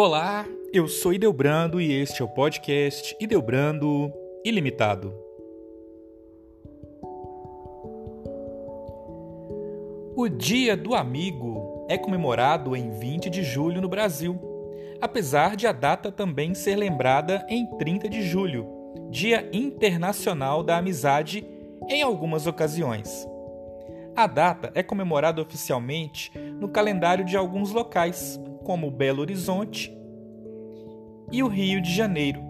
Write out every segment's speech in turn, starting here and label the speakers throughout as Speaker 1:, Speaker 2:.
Speaker 1: Olá, eu sou Ideobrando e este é o podcast Ideobrando Ilimitado. O Dia do Amigo é comemorado em 20 de julho no Brasil, apesar de a data também ser lembrada em 30 de julho, Dia Internacional da Amizade, em algumas ocasiões. A data é comemorada oficialmente no calendário de alguns locais, como Belo Horizonte e o Rio de Janeiro.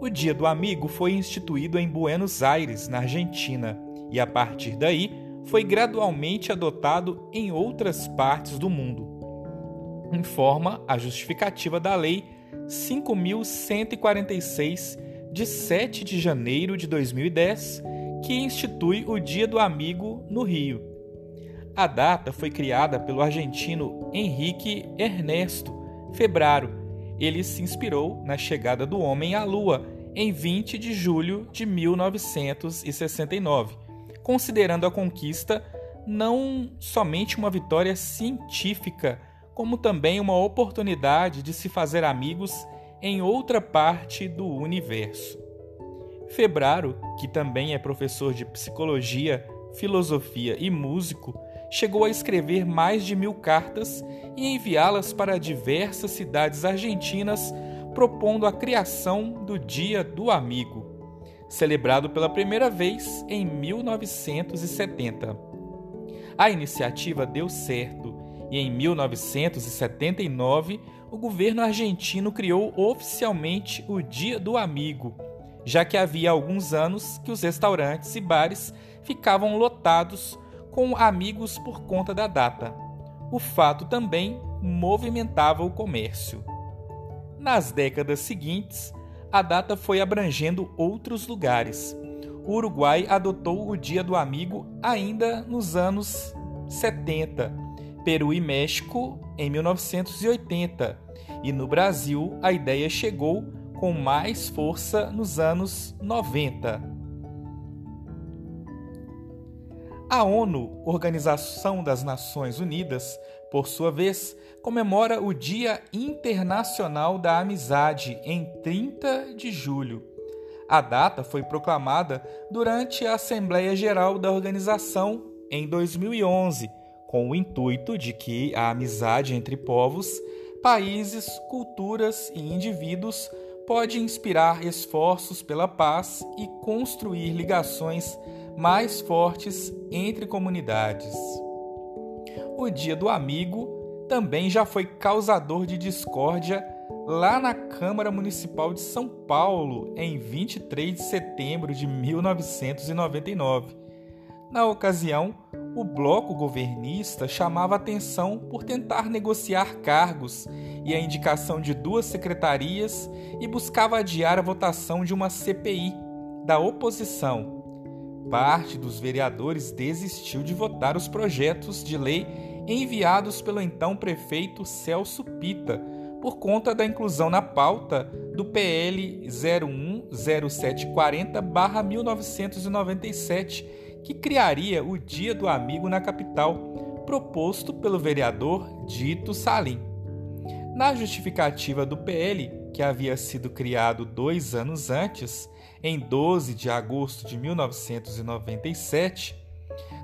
Speaker 1: O Dia do Amigo foi instituído em Buenos Aires, na Argentina, e a partir daí foi gradualmente adotado em outras partes do mundo. Informa a justificativa da Lei 5146 de 7 de janeiro de 2010, que institui o Dia do Amigo no Rio. A data foi criada pelo argentino Henrique Ernesto Febraro. Ele se inspirou na chegada do homem à Lua em 20 de julho de 1969, considerando a conquista não somente uma vitória científica, como também uma oportunidade de se fazer amigos em outra parte do universo. Febraro, que também é professor de psicologia, filosofia e músico, chegou a escrever mais de mil cartas e enviá-las para diversas cidades argentinas, propondo a criação do Dia do Amigo, celebrado pela primeira vez em 1970. A iniciativa deu certo e em 1979 o governo argentino criou oficialmente o Dia do Amigo, já que havia alguns anos que os restaurantes e bares ficavam lotados com amigos por conta da data. O fato também movimentava o comércio. Nas décadas seguintes, a data foi abrangendo outros lugares. O Uruguai adotou o Dia do Amigo ainda nos anos 70, Peru e México em 1980, e no Brasil a ideia chegou com mais força nos anos 90. A ONU, Organização das Nações Unidas, por sua vez, comemora o Dia Internacional da Amizade em 30 de julho. A data foi proclamada durante a Assembleia Geral da organização em 2011, com o intuito de que a amizade entre povos, países, culturas e indivíduos pode inspirar esforços pela paz e construir ligações mais fortes entre comunidades. O Dia do Amigo também já foi causador de discórdia lá na Câmara Municipal de São Paulo em 23 de setembro de 1999. Na ocasião, o bloco governista chamava atenção por tentar negociar cargos e a indicação de duas secretarias e buscava adiar a votação de uma CPI da oposição parte dos vereadores desistiu de votar os projetos de lei enviados pelo então prefeito Celso Pita, por conta da inclusão na pauta do PL 010740-1997, que criaria o Dia do Amigo na capital, proposto pelo vereador Dito Salim. Na justificativa do PL, que havia sido criado dois anos antes, em 12 de agosto de 1997,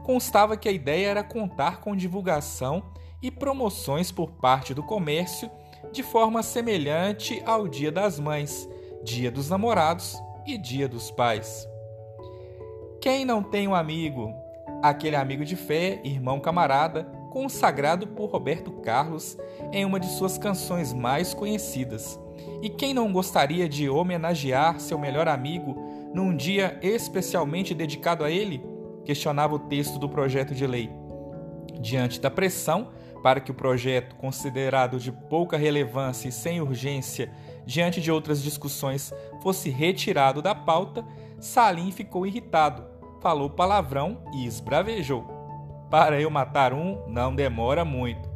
Speaker 1: constava que a ideia era contar com divulgação e promoções por parte do comércio de forma semelhante ao Dia das Mães, Dia dos Namorados e Dia dos Pais. Quem não tem um amigo? Aquele amigo de fé, irmão camarada, consagrado por Roberto Carlos em uma de suas canções mais conhecidas e quem não gostaria de homenagear seu melhor amigo num dia especialmente dedicado a ele? Questionava o texto do projeto de lei. Diante da pressão para que o projeto, considerado de pouca relevância e sem urgência diante de outras discussões, fosse retirado da pauta, Salim ficou irritado, falou palavrão e esbravejou. Para eu matar um, não demora muito.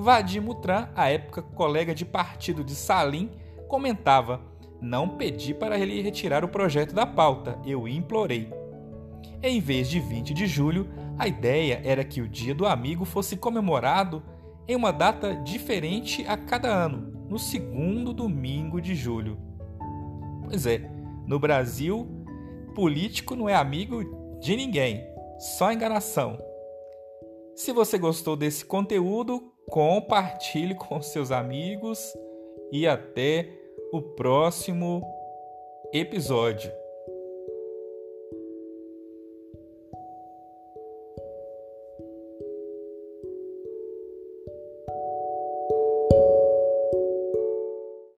Speaker 1: Vadim Mutran, à época colega de partido de Salim, comentava: Não pedi para ele retirar o projeto da pauta, eu implorei. Em vez de 20 de julho, a ideia era que o Dia do Amigo fosse comemorado em uma data diferente a cada ano. no segundo domingo de julho. Pois é, no Brasil, político não é amigo de ninguém, só enganação. Se você gostou desse conteúdo, compartilhe com seus amigos e até o próximo episódio.